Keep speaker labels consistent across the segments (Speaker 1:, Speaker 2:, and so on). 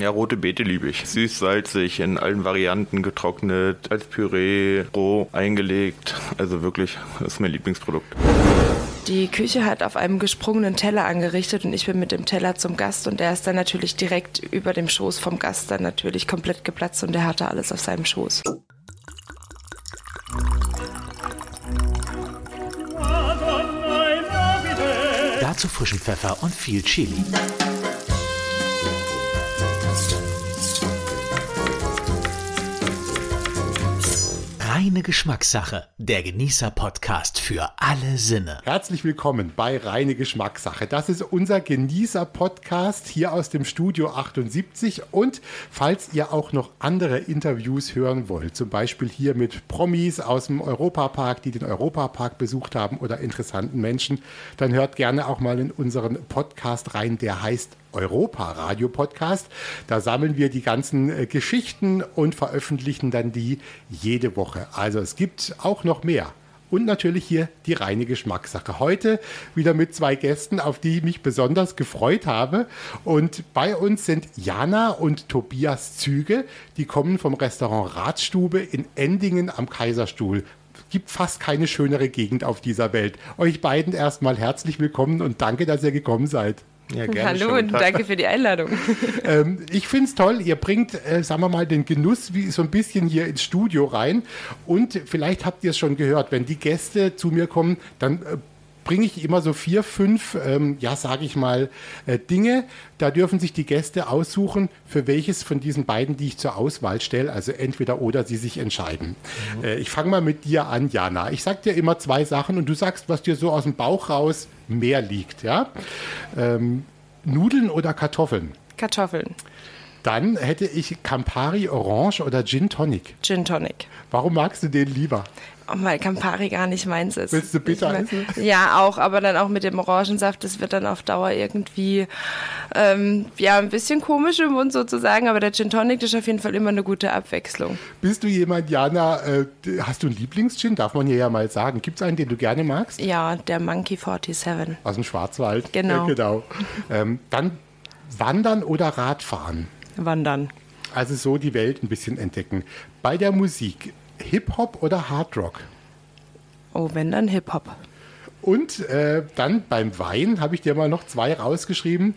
Speaker 1: Ja, rote Beete liebe ich. Süß, salzig, in allen Varianten getrocknet, als Püree, roh, eingelegt. Also wirklich, das ist mein Lieblingsprodukt.
Speaker 2: Die Küche hat auf einem gesprungenen Teller angerichtet und ich bin mit dem Teller zum Gast und der ist dann natürlich direkt über dem Schoß vom Gast dann natürlich komplett geplatzt und der hatte alles auf seinem Schoß.
Speaker 3: Dazu frischen Pfeffer und viel Chili. Reine Geschmackssache, der Genießer-Podcast für alle Sinne.
Speaker 4: Herzlich willkommen bei Reine Geschmackssache. Das ist unser Genießer-Podcast hier aus dem Studio 78. Und falls ihr auch noch andere Interviews hören wollt, zum Beispiel hier mit Promis aus dem Europapark, die den Europapark besucht haben oder interessanten Menschen, dann hört gerne auch mal in unseren Podcast rein, der heißt Europa Radio Podcast. Da sammeln wir die ganzen äh, Geschichten und veröffentlichen dann die jede Woche. Also es gibt auch noch mehr. Und natürlich hier die reine Geschmackssache. Heute wieder mit zwei Gästen, auf die ich mich besonders gefreut habe. Und bei uns sind Jana und Tobias Züge. Die kommen vom Restaurant Radstube in Endingen am Kaiserstuhl gibt fast keine schönere Gegend auf dieser Welt. Euch beiden erstmal herzlich willkommen und danke, dass ihr gekommen seid.
Speaker 2: Ja, gerne. Hallo und danke für die Einladung.
Speaker 4: ähm, ich finde es toll, ihr bringt, äh, sagen wir mal, den Genuss wie so ein bisschen hier ins Studio rein. Und vielleicht habt ihr es schon gehört, wenn die Gäste zu mir kommen, dann äh, bringe ich immer so vier, fünf, ähm, ja, sage ich mal, äh, Dinge. Da dürfen sich die Gäste aussuchen, für welches von diesen beiden, die ich zur Auswahl stelle, also entweder oder sie sich entscheiden. Mhm. Äh, ich fange mal mit dir an, Jana. Ich sage dir immer zwei Sachen und du sagst, was dir so aus dem Bauch raus mehr liegt. Ja? Ähm, Nudeln oder Kartoffeln?
Speaker 2: Kartoffeln.
Speaker 4: Dann hätte ich Campari Orange oder Gin Tonic.
Speaker 2: Gin Tonic.
Speaker 4: Warum magst du den lieber?
Speaker 2: Weil Campari gar nicht meins ist.
Speaker 4: Willst du bitter essen?
Speaker 2: Ja, auch, aber dann auch mit dem Orangensaft, das wird dann auf Dauer irgendwie ähm, ja, ein bisschen komisch im Mund sozusagen, aber der Gin Tonic ist auf jeden Fall immer eine gute Abwechslung.
Speaker 4: Bist du jemand, Jana, äh, hast du einen Lieblingsgin? Darf man hier ja mal sagen. Gibt es einen, den du gerne magst?
Speaker 2: Ja, der Monkey 47.
Speaker 4: Aus dem Schwarzwald.
Speaker 2: Genau.
Speaker 4: Ja, genau. Ähm, dann Wandern oder Radfahren?
Speaker 2: Wandern.
Speaker 4: Also so die Welt ein bisschen entdecken. Bei der Musik, Hip-Hop oder Hard-Rock?
Speaker 2: Oh, wenn dann Hip-Hop.
Speaker 4: Und äh, dann beim Wein habe ich dir mal noch zwei rausgeschrieben.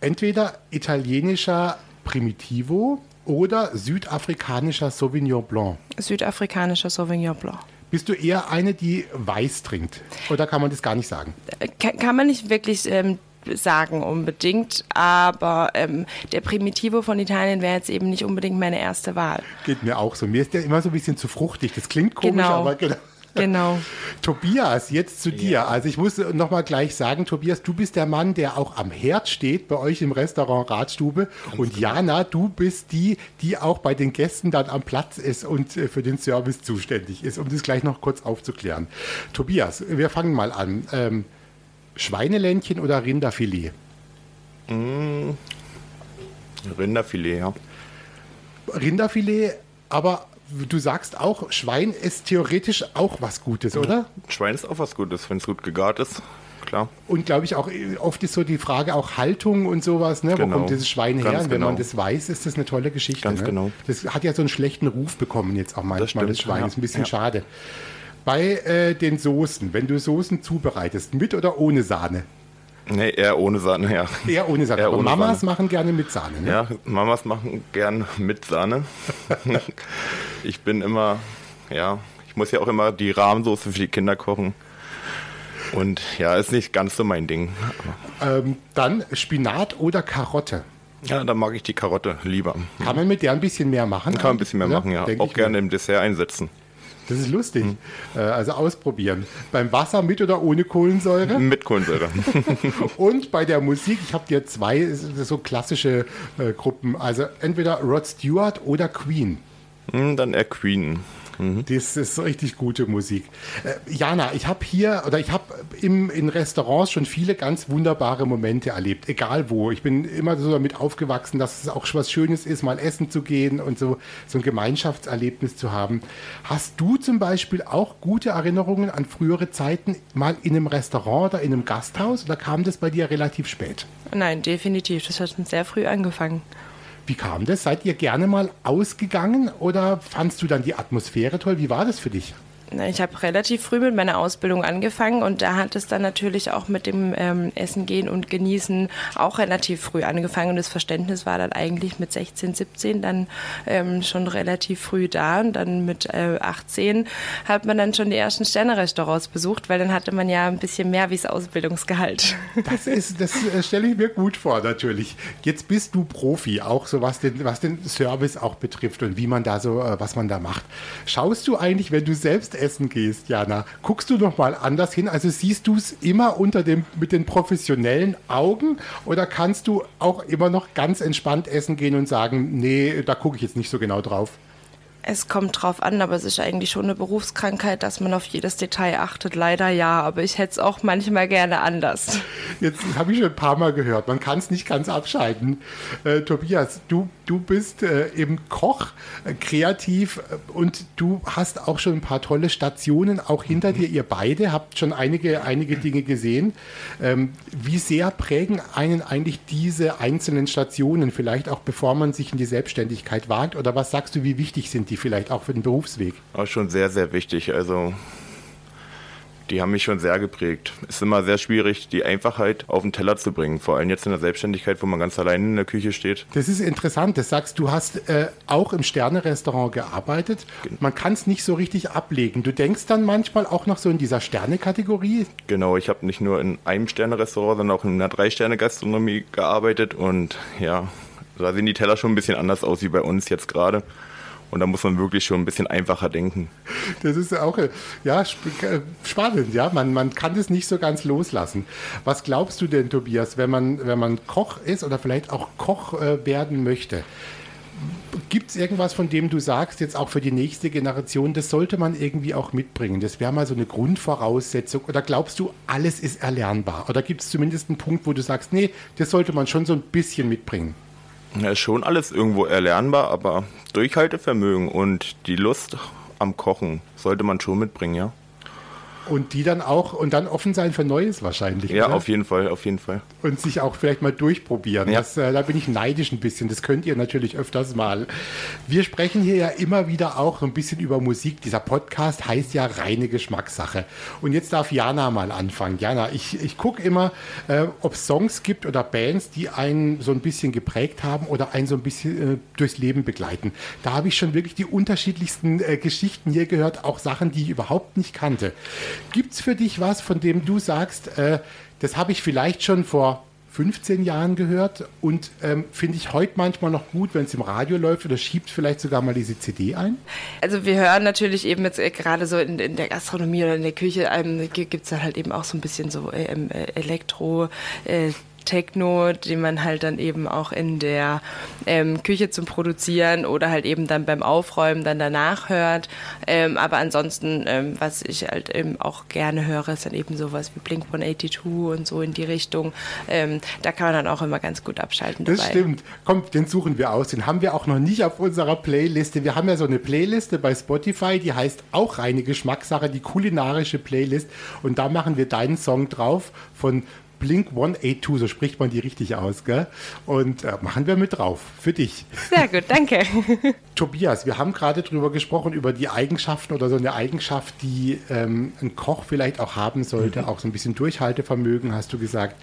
Speaker 4: Entweder italienischer Primitivo oder südafrikanischer Sauvignon Blanc.
Speaker 2: Südafrikanischer Sauvignon Blanc.
Speaker 4: Bist du eher eine, die weiß trinkt? Oder kann man das gar nicht sagen?
Speaker 2: Kann, kann man nicht wirklich ähm, sagen unbedingt, aber ähm, der Primitivo von Italien wäre jetzt eben nicht unbedingt meine erste Wahl.
Speaker 4: Geht mir auch so. Mir ist der immer so ein bisschen zu fruchtig. Das klingt komisch,
Speaker 2: genau.
Speaker 4: aber genau.
Speaker 2: Genau.
Speaker 4: Tobias, jetzt zu dir. Ja. Also ich muss noch mal gleich sagen, Tobias, du bist der Mann, der auch am Herd steht bei euch im Restaurant Radstube. Ganz und genau. Jana, du bist die, die auch bei den Gästen dann am Platz ist und äh, für den Service zuständig ist, um das gleich noch kurz aufzuklären. Tobias, wir fangen mal an. Ähm, Schweineländchen oder Rinderfilet?
Speaker 1: Mmh, Rinderfilet, ja.
Speaker 4: Rinderfilet, aber du sagst auch, Schwein ist theoretisch auch was Gutes, oder?
Speaker 1: Schwein ist auch was Gutes, wenn es gut gegart ist. Klar.
Speaker 4: Und glaube ich auch, oft ist so die Frage auch Haltung und sowas, ne? Genau. Wo kommt dieses Schwein her? Ganz und wenn genau. man das weiß, ist das eine tolle Geschichte.
Speaker 1: Ganz
Speaker 4: ne?
Speaker 1: genau.
Speaker 4: Das hat ja so einen schlechten Ruf bekommen jetzt auch manchmal, das, stimmt, das Schwein. Ja. Ist ein bisschen ja. schade. Bei äh, den Soßen, wenn du Soßen zubereitest, mit oder ohne Sahne?
Speaker 1: Nee, eher ohne Sahne, ja.
Speaker 4: Eher ohne Sahne.
Speaker 1: Eher
Speaker 4: Aber
Speaker 1: ohne
Speaker 4: Mamas
Speaker 1: Sahne.
Speaker 4: machen gerne mit Sahne, ne?
Speaker 1: Ja, Mamas machen gern mit Sahne. ich bin immer, ja, ich muss ja auch immer die Rahmsoße für die Kinder kochen. Und ja, ist nicht ganz so mein Ding.
Speaker 4: Ähm, dann Spinat oder Karotte?
Speaker 1: Ja, dann mag ich die Karotte lieber.
Speaker 4: Kann man mit der ein bisschen mehr machen?
Speaker 1: Kann man ein bisschen mehr machen, ja. Auch gerne im Dessert einsetzen.
Speaker 4: Das ist lustig. Hm. Also ausprobieren. Beim Wasser mit oder ohne Kohlensäure?
Speaker 1: Mit Kohlensäure.
Speaker 4: Und bei der Musik, ich habe dir zwei so klassische äh, Gruppen. Also entweder Rod Stewart oder Queen.
Speaker 1: Hm, dann eher Queen.
Speaker 4: Mhm. Das ist richtig gute Musik. Äh, Jana, ich habe hier oder ich habe in Restaurants schon viele ganz wunderbare Momente erlebt, egal wo. Ich bin immer so damit aufgewachsen, dass es auch was Schönes ist, mal essen zu gehen und so, so ein Gemeinschaftserlebnis zu haben. Hast du zum Beispiel auch gute Erinnerungen an frühere Zeiten, mal in einem Restaurant oder in einem Gasthaus oder kam das bei dir relativ spät?
Speaker 2: Nein, definitiv. Das hat schon sehr früh angefangen.
Speaker 4: Wie kam das? Seid ihr gerne mal ausgegangen oder fandst du dann die Atmosphäre toll? Wie war das für dich?
Speaker 2: Ich habe relativ früh mit meiner Ausbildung angefangen und da hat es dann natürlich auch mit dem ähm, Essen gehen und Genießen auch relativ früh angefangen und das Verständnis war dann eigentlich mit 16, 17 dann ähm, schon relativ früh da und dann mit äh, 18 hat man dann schon die ersten Sterne-Restaurants besucht, weil dann hatte man ja ein bisschen mehr wie das Ausbildungsgehalt.
Speaker 4: Das ist, das äh, stelle ich mir gut vor natürlich. Jetzt bist du Profi, auch so was den, was den Service auch betrifft und wie man da so, äh, was man da macht. Schaust du eigentlich, wenn du selbst essen gehst, Jana, guckst du noch mal anders hin? Also siehst du es immer unter dem, mit den professionellen Augen oder kannst du auch immer noch ganz entspannt essen gehen und sagen, nee, da gucke ich jetzt nicht so genau drauf?
Speaker 2: Es kommt drauf an, aber es ist eigentlich schon eine Berufskrankheit, dass man auf jedes Detail achtet. Leider ja, aber ich hätte es auch manchmal gerne anders.
Speaker 4: Jetzt habe ich schon ein paar Mal gehört, man kann es nicht ganz abschalten. Äh, Tobias, du, du bist äh, eben Koch, äh, kreativ äh, und du hast auch schon ein paar tolle Stationen auch hinter dir. Ihr beide habt schon einige, einige Dinge gesehen. Ähm, wie sehr prägen einen eigentlich diese einzelnen Stationen, vielleicht auch bevor man sich in die Selbstständigkeit wagt? Oder was sagst du, wie wichtig sind die vielleicht auch für den Berufsweg?
Speaker 1: Auch schon sehr, sehr wichtig. Also die haben mich schon sehr geprägt. Es ist immer sehr schwierig, die Einfachheit auf den Teller zu bringen. Vor allem jetzt in der Selbstständigkeit, wo man ganz allein in der Küche steht.
Speaker 4: Das ist interessant. Das sagst du, hast äh, auch im Sterne-Restaurant gearbeitet. Man kann es nicht so richtig ablegen. Du denkst dann manchmal auch noch so in dieser Sterne-Kategorie.
Speaker 1: Genau, ich habe nicht nur in einem Sterne-Restaurant, sondern auch in einer Drei-Sterne-Gastronomie gearbeitet. Und ja, da sehen die Teller schon ein bisschen anders aus wie bei uns jetzt gerade. Und da muss man wirklich schon ein bisschen einfacher denken.
Speaker 4: Das ist auch ja, spannend, ja. Man, man kann das nicht so ganz loslassen. Was glaubst du denn, Tobias, wenn man, wenn man Koch ist oder vielleicht auch Koch äh, werden möchte? Gibt es irgendwas, von dem du sagst, jetzt auch für die nächste Generation, das sollte man irgendwie auch mitbringen? Das wäre mal so eine Grundvoraussetzung. Oder glaubst du, alles ist erlernbar? Oder gibt es zumindest einen Punkt, wo du sagst, nee, das sollte man schon so ein bisschen mitbringen?
Speaker 1: Ja, schon alles irgendwo erlernbar, aber Durchhaltevermögen und die Lust am Kochen sollte man schon mitbringen, ja.
Speaker 4: Und die dann auch, und dann offen sein für Neues wahrscheinlich.
Speaker 1: Ja, oder? auf jeden Fall, auf jeden Fall.
Speaker 4: Und sich auch vielleicht mal durchprobieren. Ja. Das, äh, da bin ich neidisch ein bisschen. Das könnt ihr natürlich öfters mal. Wir sprechen hier ja immer wieder auch ein bisschen über Musik. Dieser Podcast heißt ja reine Geschmackssache. Und jetzt darf Jana mal anfangen. Jana, ich, ich gucke immer, äh, ob es Songs gibt oder Bands, die einen so ein bisschen geprägt haben oder einen so ein bisschen äh, durchs Leben begleiten. Da habe ich schon wirklich die unterschiedlichsten äh, Geschichten hier gehört, auch Sachen, die ich überhaupt nicht kannte. Gibt es für dich was, von dem du sagst, äh, das habe ich vielleicht schon vor 15 Jahren gehört und ähm, finde ich heute manchmal noch gut, wenn es im Radio läuft oder schiebt vielleicht sogar mal diese CD ein?
Speaker 2: Also wir hören natürlich eben jetzt äh, gerade so in, in, der Gastronomie oder in der Küche ähm, gibt es halt eben auch so ein bisschen so ähm, äh, Elektro, äh, Techno, den man halt dann eben auch in der ähm, Küche zum Produzieren oder halt eben dann beim Aufräumen dann danach hört. Ähm, aber ansonsten, ähm, was ich halt eben auch gerne höre, ist dann eben sowas wie Blink 182 und so in die Richtung. Ähm, da kann man dann auch immer ganz gut abschalten.
Speaker 4: Das dabei. stimmt. Komm, den suchen wir aus. Den haben wir auch noch nicht auf unserer Playliste. Wir haben ja so eine Playliste bei Spotify, die heißt auch reine Geschmackssache, die kulinarische Playlist. Und da machen wir deinen Song drauf von Blink 182, so spricht man die richtig aus, gell? Und äh, machen wir mit drauf. Für dich.
Speaker 2: Sehr gut, danke.
Speaker 4: Tobias, wir haben gerade drüber gesprochen, über die Eigenschaften oder so eine Eigenschaft, die ähm, ein Koch vielleicht auch haben sollte, mhm. auch so ein bisschen Durchhaltevermögen, hast du gesagt.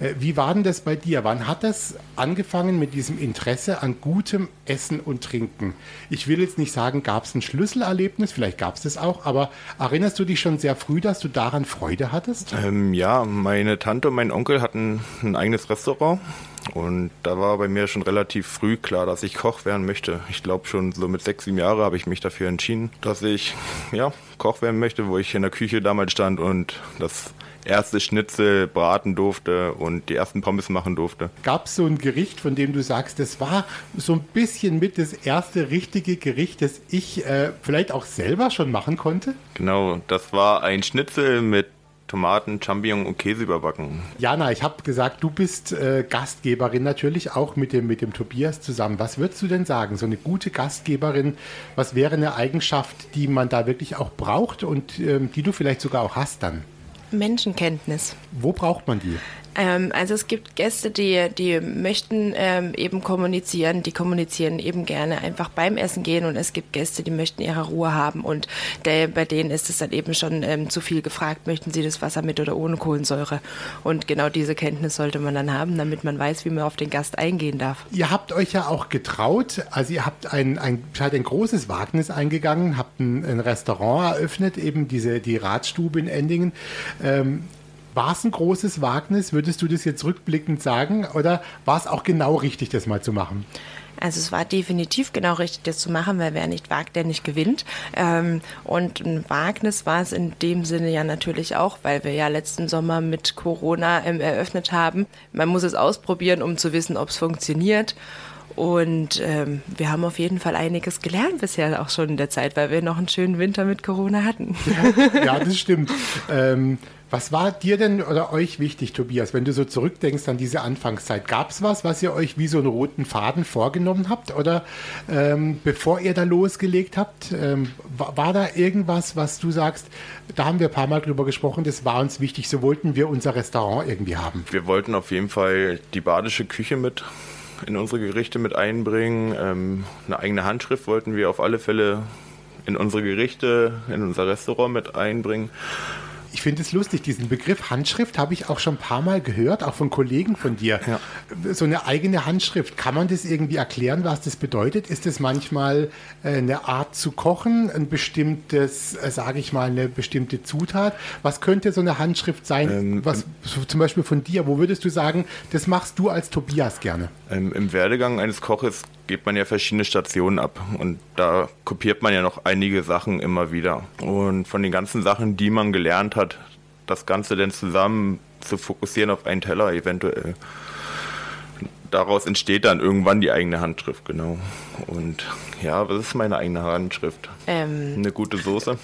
Speaker 4: Äh, wie war denn das bei dir? Wann hat das angefangen mit diesem Interesse an gutem Essen und Trinken? Ich will jetzt nicht sagen, gab es ein Schlüsselerlebnis, vielleicht gab es das auch, aber erinnerst du dich schon sehr früh, dass du daran Freude hattest?
Speaker 1: Ähm, ja, meine Tante und mein Onkel hatten ein eigenes Restaurant und da war bei mir schon relativ früh klar, dass ich Koch werden möchte. Ich glaube schon so mit sechs, sieben Jahren habe ich mich dafür entschieden, dass ich ja, Koch werden möchte, wo ich in der Küche damals stand und das erste Schnitzel braten durfte und die ersten Pommes machen durfte.
Speaker 4: Gab es so ein Gericht, von dem du sagst, das war so ein bisschen mit das erste richtige Gericht, das ich äh, vielleicht auch selber schon machen konnte?
Speaker 1: Genau, das war ein Schnitzel mit Tomaten, Champignon und Käse überbacken.
Speaker 4: Jana, ich habe gesagt, du bist äh, Gastgeberin natürlich auch mit dem, mit dem Tobias zusammen. Was würdest du denn sagen? So eine gute Gastgeberin, was wäre eine Eigenschaft, die man da wirklich auch braucht und ähm, die du vielleicht sogar auch hast dann?
Speaker 2: Menschenkenntnis.
Speaker 4: Wo braucht man die?
Speaker 2: Ähm, also es gibt Gäste, die, die möchten ähm, eben kommunizieren, die kommunizieren eben gerne einfach beim Essen gehen und es gibt Gäste, die möchten ihre Ruhe haben und der, bei denen ist es dann eben schon ähm, zu viel gefragt, möchten sie das Wasser mit oder ohne Kohlensäure und genau diese Kenntnis sollte man dann haben, damit man weiß, wie man auf den Gast eingehen darf.
Speaker 4: Ihr habt euch ja auch getraut, also ihr habt ein, ein, seid ein großes Wagnis eingegangen, habt ein, ein Restaurant eröffnet, eben diese, die Radstube in Endingen. War es ein großes Wagnis? Würdest du das jetzt rückblickend sagen? Oder war es auch genau richtig, das mal zu machen?
Speaker 2: Also es war definitiv genau richtig, das zu machen, weil wer nicht wagt, der nicht gewinnt. Ähm, und ein Wagnis war es in dem Sinne ja natürlich auch, weil wir ja letzten Sommer mit Corona ähm, eröffnet haben. Man muss es ausprobieren, um zu wissen, ob es funktioniert. Und ähm, wir haben auf jeden Fall einiges gelernt bisher auch schon in der Zeit, weil wir noch einen schönen Winter mit Corona hatten.
Speaker 4: Ja, ja das stimmt. ähm, was war dir denn oder euch wichtig, Tobias, wenn du so zurückdenkst an diese Anfangszeit? Gab es was, was ihr euch wie so einen roten Faden vorgenommen habt? Oder ähm, bevor ihr da losgelegt habt, ähm, war, war, da irgendwas, was du sagst, da haben wir ein paar Mal drüber gesprochen, das war uns wichtig, so wollten wir unser Restaurant irgendwie haben?
Speaker 1: Wir wollten auf jeden Fall die badische Küche mit in unsere Gerichte mit einbringen. Ähm, eine eigene Handschrift wollten wir auf alle Fälle in unsere Gerichte, in unser Restaurant mit einbringen.
Speaker 4: Ich finde es lustig, diesen Begriff Handschrift habe ich auch schon ein paar Mal gehört, auch von Kollegen von dir. Ja. So eine eigene Handschrift, kann man das irgendwie erklären, was das bedeutet? Ist es manchmal äh, eine Art zu kochen, ein bestimmtes, äh, sage ich mal, eine bestimmte Zutat? Was könnte so eine Handschrift sein, ähm, was zum Beispiel von dir? Wo würdest du sagen, das machst du als Tobias gerne?
Speaker 1: Ähm, Im Werdegang eines Koches geht man ja verschiedene Stationen ab und da kopiert man ja noch einige Sachen immer wieder. Und von den ganzen Sachen, die man gelernt hat, das Ganze dann zusammen zu fokussieren auf einen Teller eventuell. Daraus entsteht dann irgendwann die eigene Handschrift, genau. Und ja, was ist meine eigene Handschrift? Ähm, Eine gute Soße.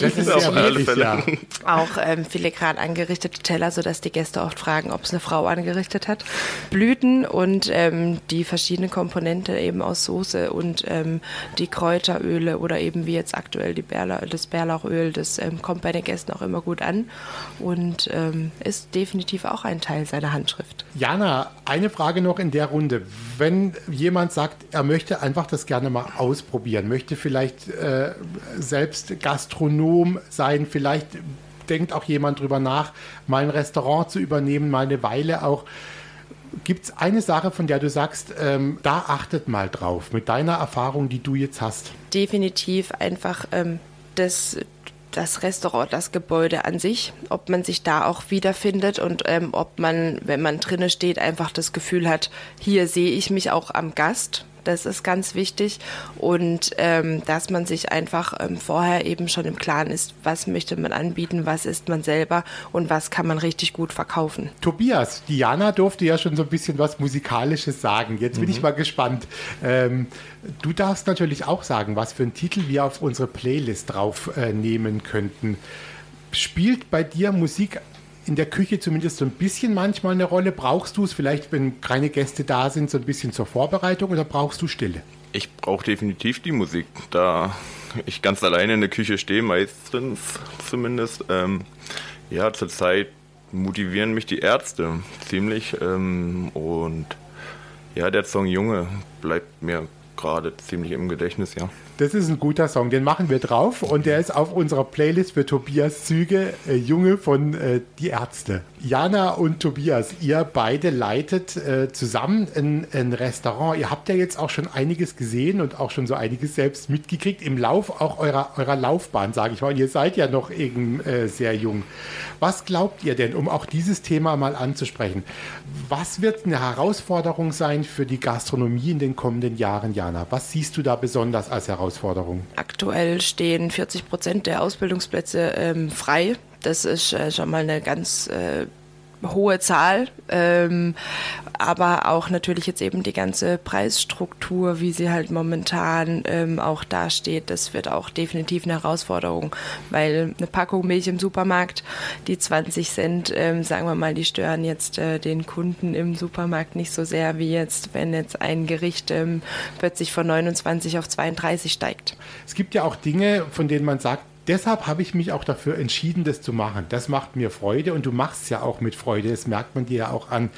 Speaker 4: Das ist auf alle
Speaker 2: Fälle. Ja. Auch ähm, filigran angerichtete Teller, sodass die Gäste oft fragen, ob es eine Frau angerichtet hat. Blüten und ähm, die verschiedenen Komponenten eben aus Soße und ähm, die Kräuteröle oder eben wie jetzt aktuell die Bärla das Bärlauchöl, das ähm, kommt bei den Gästen auch immer gut an und ähm, ist definitiv auch ein Teil seiner Handschrift.
Speaker 4: Jana, eine Frage noch in der Runde. Wenn jemand sagt, er möchte einfach das gerne mal ausprobieren, möchte vielleicht äh, selbst Gastronom sein. Vielleicht denkt auch jemand drüber nach, mal ein Restaurant zu übernehmen, mal eine Weile auch. Gibt es eine Sache, von der du sagst, ähm, da achtet mal drauf, mit deiner Erfahrung, die du jetzt hast?
Speaker 2: Definitiv einfach ähm, das, das Restaurant, das Gebäude an sich, ob man sich da auch wiederfindet und ähm, ob man, wenn man drinne steht, einfach das Gefühl hat, hier sehe ich mich auch am Gast das ist ganz wichtig. Und ähm, dass man sich einfach ähm, vorher eben schon im Klaren ist, was möchte man anbieten, was ist man selber und was kann man richtig gut verkaufen.
Speaker 4: Tobias, Diana durfte ja schon so ein bisschen was Musikalisches sagen. Jetzt bin mhm. ich mal gespannt. Ähm, du darfst natürlich auch sagen, was für einen Titel wir auf unsere Playlist draufnehmen äh, könnten. Spielt bei dir Musik in der Küche zumindest so ein bisschen manchmal eine Rolle? Brauchst du es vielleicht, wenn keine Gäste da sind, so ein bisschen zur Vorbereitung oder brauchst du Stille?
Speaker 1: Ich brauche definitiv die Musik, da ich ganz alleine in der Küche stehe, meistens zumindest. Ähm, ja, zurzeit motivieren mich die Ärzte ziemlich ähm, und ja, der Song Junge bleibt mir gerade ziemlich im Gedächtnis, ja.
Speaker 4: Das ist ein guter Song, den machen wir drauf und der ist auf unserer Playlist für Tobias Züge, äh, Junge von äh, Die Ärzte. Jana und Tobias, ihr beide leitet äh, zusammen ein, ein, Restaurant. Ihr habt ja jetzt auch schon einiges gesehen und auch schon so einiges selbst mitgekriegt im Lauf auch eurer, eurer Laufbahn, sage ich mal. Und ihr seid ja noch eben äh, sehr jung. Was glaubt ihr denn, um auch dieses Thema mal anzusprechen? Was wird eine Herausforderung sein für die Gastronomie in den kommenden Jahren, Jana? Was siehst du da besonders als Herausforderung?
Speaker 2: Aktuell stehen 40 Prozent der Ausbildungsplätze ähm, frei. Das ist äh, schon mal eine ganz äh, hohe Zahl, ähm, aber auch natürlich jetzt eben die ganze Preisstruktur, wie sie halt momentan ähm, auch dasteht, das wird auch definitiv eine Herausforderung, weil eine Packung Milch im Supermarkt, die 20 Cent, ähm, sagen wir mal, die stören jetzt äh, den Kunden im Supermarkt nicht so sehr, wie jetzt, wenn jetzt ein Gericht ähm, plötzlich von 29 auf 32 steigt.
Speaker 4: Es gibt ja auch Dinge, von denen man sagt, deshalb habe ich mich auch dafür entschieden, das zu machen. Das macht mir Freude und du machst es ja auch mit Freude. Das merkt man dir ja auch an.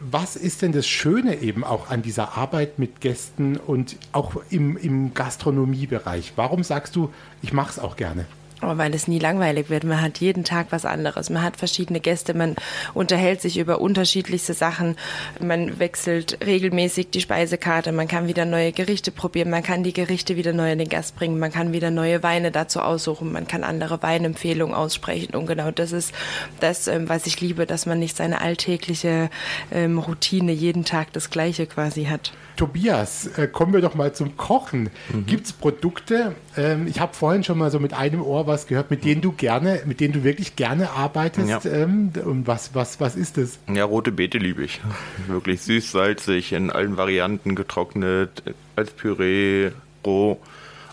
Speaker 4: Was ist denn das Schöne eben auch an dieser Arbeit mit Gästen und auch im, im Gastronomiebereich? Warum sagst du, ich mache es auch gerne?
Speaker 2: Aber weil es nie langweilig wird. Man hat jeden Tag was anderes. Man hat verschiedene Gäste, man unterhält sich über unterschiedlichste Sachen. Man wechselt regelmäßig die Speisekarte. Man kann wieder neue Gerichte probieren. Man kann die Gerichte wieder neu in den Gast bringen. Man kann wieder neue Weine dazu aussuchen. Man kann andere Weinempfehlungen aussprechen. Und genau das ist das, ähm, was ich liebe, dass man nicht seine alltägliche ähm, Routine jeden Tag das Gleiche quasi hat.
Speaker 4: Tobias, äh, kommen wir doch mal zum Kochen. Mhm. Gibt es Produkte? Ähm, ich habe vorhin schon mal so mit einem Ohr was gehört, mit denen du gerne, mit denen du wirklich gerne arbeitest. Ja. Ähm, und was, was, was ist das?
Speaker 1: Ja, rote Beete liebe ich. Wirklich süß, salzig, in allen Varianten getrocknet, als Püree, roh,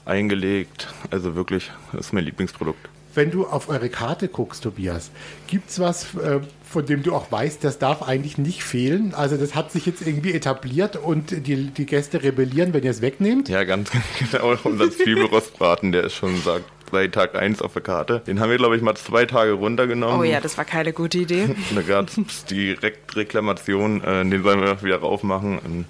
Speaker 1: eingelegt. Also wirklich, das ist mein Lieblingsprodukt.
Speaker 4: Wenn du auf eure Karte guckst, Tobias, gibt es was, äh, von dem du auch weißt, das darf eigentlich nicht fehlen? Also das hat sich jetzt irgendwie etabliert und die, die Gäste rebellieren, wenn ihr es wegnehmt?
Speaker 1: Ja, ganz genau. Unser Zwiebelrostbraten, der ist schon sagt, seit Tag 1 auf der Karte. Den haben wir, glaube ich, mal zwei Tage runtergenommen.
Speaker 2: Oh ja, das war keine gute Idee.
Speaker 1: da gab es direkt Reklamation, äh, den sollen wir wieder raufmachen.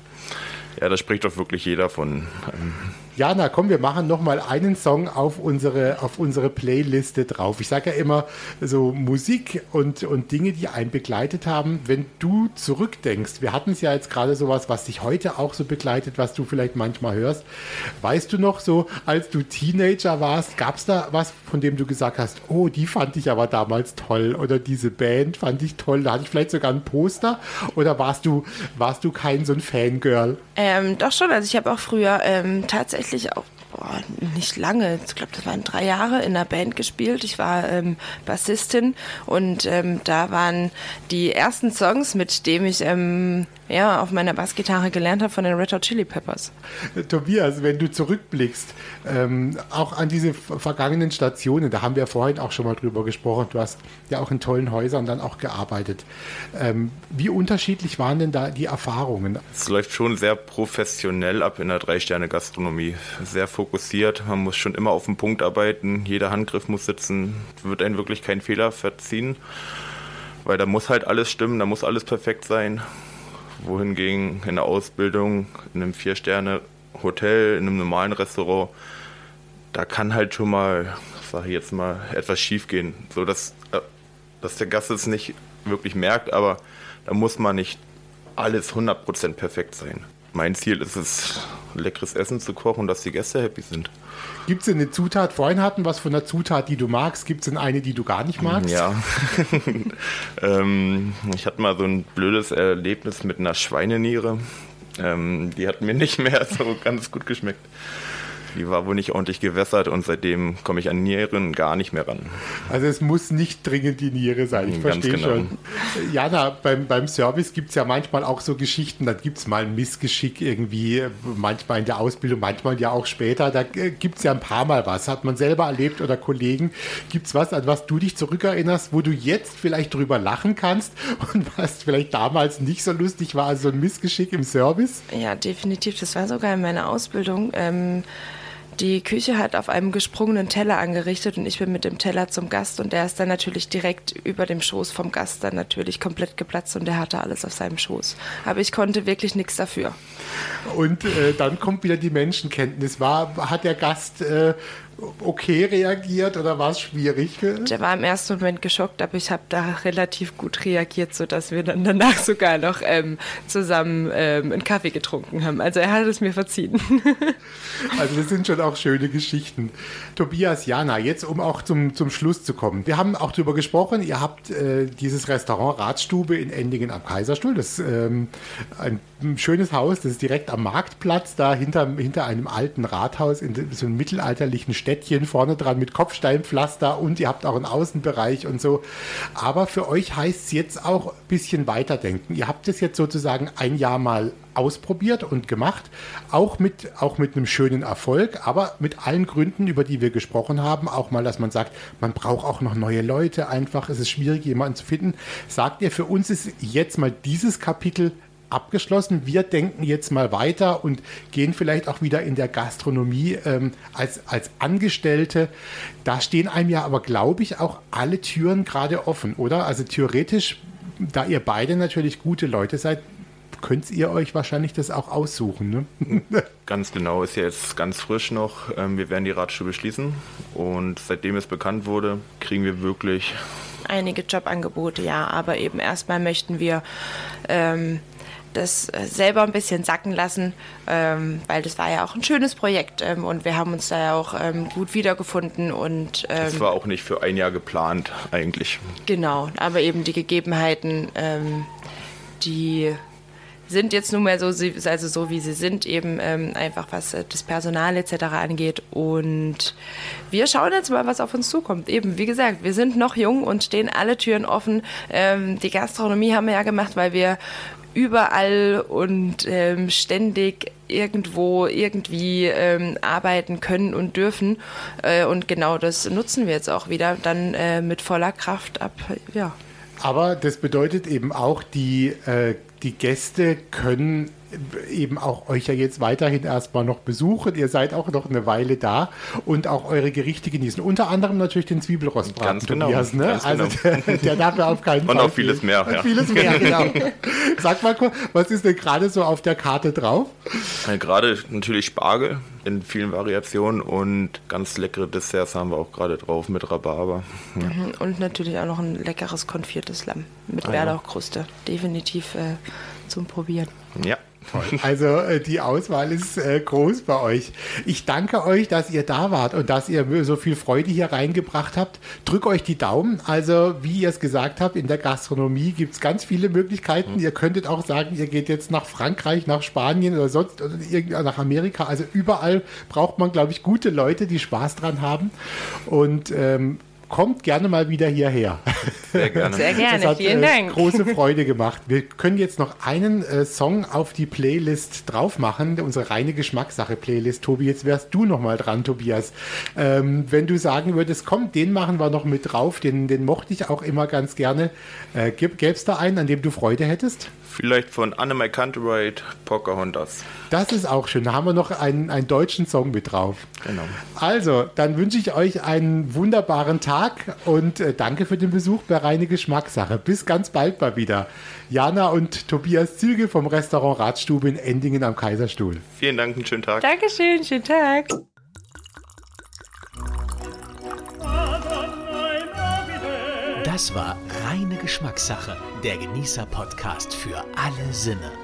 Speaker 1: Ja, da spricht doch wirklich jeder von. Ähm,
Speaker 4: Jana, komm, wir machen noch mal einen Song auf unsere, auf unsere Playliste drauf. Ich sage ja immer so Musik und, und Dinge, die einen begleitet haben. Wenn du zurückdenkst, wir hatten es ja jetzt gerade sowas, was dich heute auch so begleitet, was du vielleicht manchmal hörst. Weißt du noch so, als du Teenager warst, gab es da was, von dem du gesagt hast, oh, die fand ich aber damals toll oder diese Band fand ich toll, da hatte ich vielleicht sogar ein Poster oder warst du, warst du kein so ein Fangirl?
Speaker 2: Ähm, doch schon, also ich habe auch früher ähm, tatsächlich tatsächlich auch boah, nicht lange, ich glaube, das waren drei Jahre in der Band gespielt. Ich war ähm, Bassistin und ähm, da waren die ersten Songs, mit denen ich ähm, ja, auf meiner Bassgitarre gelernt habe von den Red Hot Chili Peppers.
Speaker 4: Tobias, wenn du zurückblickst, ähm, auch an diese vergangenen Stationen, da haben wir vorhin auch schon mal drüber gesprochen, du hast ja auch in tollen Häusern dann auch gearbeitet. Ähm, wie unterschiedlich waren denn da die Erfahrungen?
Speaker 1: Es läuft schon sehr professionell ab in der Drei-Sterne-Gastronomie. Sehr fokussiert, man muss schon immer auf den Punkt arbeiten, jeder Handgriff muss sitzen, wird einem wirklich kein Fehler verziehen weil da muss halt alles stimmen, da muss alles perfekt sein wohingegen in der Ausbildung in einem Vier-Sterne-Hotel, in einem normalen Restaurant, da kann halt schon mal, sage ich jetzt mal, etwas schief gehen, so dass, äh, dass der Gast es nicht wirklich merkt, aber da muss man nicht alles 100% perfekt sein. Mein Ziel ist es, leckeres Essen zu kochen, dass die Gäste happy sind.
Speaker 4: Gibt es eine Zutat, vorhin hatten was von einer Zutat, die du magst, gibt es eine, die du gar nicht magst?
Speaker 1: Ja. ähm, ich hatte mal so ein blödes Erlebnis mit einer Schweineniere. Ähm, die hat mir nicht mehr so ganz gut geschmeckt. Die war wohl nicht ordentlich gewässert und seitdem komme ich an Nieren gar nicht mehr ran.
Speaker 4: Also es muss nicht dringend die Niere sein, ich Ganz verstehe genau. schon. Jana, beim, beim Service gibt es ja manchmal auch so Geschichten, da gibt es mal ein Missgeschick irgendwie, manchmal in der Ausbildung, manchmal ja auch später. Da äh, gibt es ja ein paar Mal was. Hat man selber erlebt oder Kollegen? Gibt es was, an was du dich zurückerinnerst, wo du jetzt vielleicht drüber lachen kannst und was vielleicht damals nicht so lustig war, also ein Missgeschick im Service?
Speaker 2: Ja, definitiv. Das war sogar in meiner Ausbildung. Ähm die Küche hat auf einem gesprungenen Teller angerichtet und ich bin mit dem Teller zum Gast und der ist dann natürlich direkt über dem Schoß vom Gast dann natürlich komplett geplatzt und der hatte alles auf seinem Schoß. Aber ich konnte wirklich nichts dafür.
Speaker 4: Und äh, dann kommt wieder die Menschenkenntnis. War, hat der Gast äh, okay reagiert oder war es schwierig?
Speaker 2: Der war im ersten Moment geschockt, aber ich habe da relativ gut reagiert, sodass wir dann danach sogar noch ähm, zusammen ähm, einen Kaffee getrunken haben. Also er hat es mir verziehen.
Speaker 4: also das sind schon auch schöne Geschichten. Tobias, Jana, jetzt um auch zum, zum Schluss zu kommen. Wir haben auch darüber gesprochen, ihr habt äh, dieses Restaurant Radstube in Endingen am Kaiserstuhl. Das ist ähm, ein schönes Haus, das ist direkt am Marktplatz, da hinter, hinter einem alten Rathaus in so einem mittelalterlichen Städtchen vorne dran mit Kopfsteinpflaster und ihr habt auch einen Außenbereich und so. Aber für euch heißt es jetzt auch ein bisschen weiterdenken. Ihr habt es jetzt sozusagen ein Jahr mal ausprobiert und gemacht, auch mit, auch mit einem schönen Erfolg, aber mit allen Gründen, über die wir gesprochen haben, auch mal, dass man sagt, man braucht auch noch neue Leute einfach, es ist schwierig, jemanden zu finden. Sagt ihr, für uns ist jetzt mal dieses Kapitel abgeschlossen. Wir denken jetzt mal weiter und gehen vielleicht auch wieder in der Gastronomie ähm, als, als Angestellte. Da stehen einem ja aber, glaube ich, auch alle Türen gerade offen, oder? Also theoretisch, da ihr beide natürlich gute Leute seid, könnt ihr euch wahrscheinlich das auch aussuchen. Ne?
Speaker 1: Ganz genau, ist ja jetzt ganz frisch noch. Ähm, wir werden die Radstube schließen und seitdem es bekannt wurde, kriegen wir wirklich
Speaker 2: einige Jobangebote, ja, aber eben erstmal möchten wir ähm, das äh, selber ein bisschen sacken lassen, ähm, weil das war ja auch ein schönes Projekt ähm, und wir haben uns da ja auch ähm, gut wiedergefunden und
Speaker 1: es ähm, war auch nicht für ein Jahr geplant eigentlich.
Speaker 2: Genau, aber eben die Gegebenheiten, ähm, die sind jetzt nun mal so, also so wie sie sind, eben ähm, einfach was äh, das Personal etc. angeht. Und wir schauen jetzt mal, was auf uns zukommt. Eben, wie gesagt, wir sind noch jung und stehen alle Türen offen. Ähm, die Gastronomie haben wir ja gemacht, weil wir überall und ähm, ständig irgendwo irgendwie ähm, arbeiten können und dürfen. Äh, und genau das nutzen wir jetzt auch wieder dann äh, mit voller Kraft ab. Ja.
Speaker 4: Aber das bedeutet eben auch, die, äh, die Gäste können eben auch euch ja jetzt weiterhin erstmal noch besuchen. Ihr seid auch noch eine Weile da und auch eure Gerichte genießen. Unter anderem natürlich den Zwiebelrostbraten,
Speaker 1: Ganz genau. Tobias.
Speaker 4: Ne?
Speaker 1: Ganz
Speaker 4: also genau. der, der, darf ja auf keinen
Speaker 1: Fall. Und auch vieles mehr.
Speaker 4: Ja. Vieles mehr, genau. Sag mal kurz, was ist denn gerade so auf der Karte drauf?
Speaker 1: Ja, gerade natürlich Spargel in vielen Variationen und ganz leckere Desserts haben wir auch gerade drauf mit Rhabarber.
Speaker 2: Ja. Mhm, und natürlich auch noch ein leckeres konfiertes Lamm mit ah, Bärlauchkruste. Definitiv äh, zum Probieren.
Speaker 1: Ja.
Speaker 4: Also äh, die Auswahl ist äh, groß bei euch. Ich danke euch, dass ihr da wart und dass ihr so viel Freude hier reingebracht habt. Drück euch die Daumen. Also wie ihr es gesagt habt, in der Gastronomie gibt es ganz viele Möglichkeiten. Mhm. Ihr könntet auch sagen, ihr geht jetzt nach Frankreich, nach Spanien oder sonst oder nach Amerika. Also überall braucht man, glaube ich, gute Leute, die Spaß dran haben. Und ähm, kommt gerne mal wieder hierher.
Speaker 1: Sehr gerne.
Speaker 2: Sehr gerne,
Speaker 4: das hat,
Speaker 2: vielen
Speaker 4: äh,
Speaker 2: Dank.
Speaker 4: große Freude gemacht. Wir können jetzt noch einen äh, Song auf die Playlist drauf machen, unsere reine Geschmackssache-Playlist. Tobi, jetzt wärst du noch mal dran, Tobias. Ähm, wenn du sagen würdest, komm, den machen wir noch mit drauf, den, den mochte ich auch immer ganz gerne. Äh, Gäbe es da einen, an dem du Freude hättest?
Speaker 1: Vielleicht von Anne My Country Pocahontas.
Speaker 4: Das ist auch schön. Da haben wir noch einen, einen deutschen Song mit drauf.
Speaker 1: Genau.
Speaker 4: Also, dann wünsche ich euch einen wunderbaren Tag und äh, danke für den Besuch bei Reine Geschmackssache. Bis ganz bald mal wieder. Jana und Tobias Züge vom Restaurant Radstube in Endingen am Kaiserstuhl.
Speaker 1: Vielen Dank, einen schönen Tag.
Speaker 2: Dankeschön, schönen Tag.
Speaker 3: Das war reine Geschmackssache, der Genießer-Podcast für alle Sinne.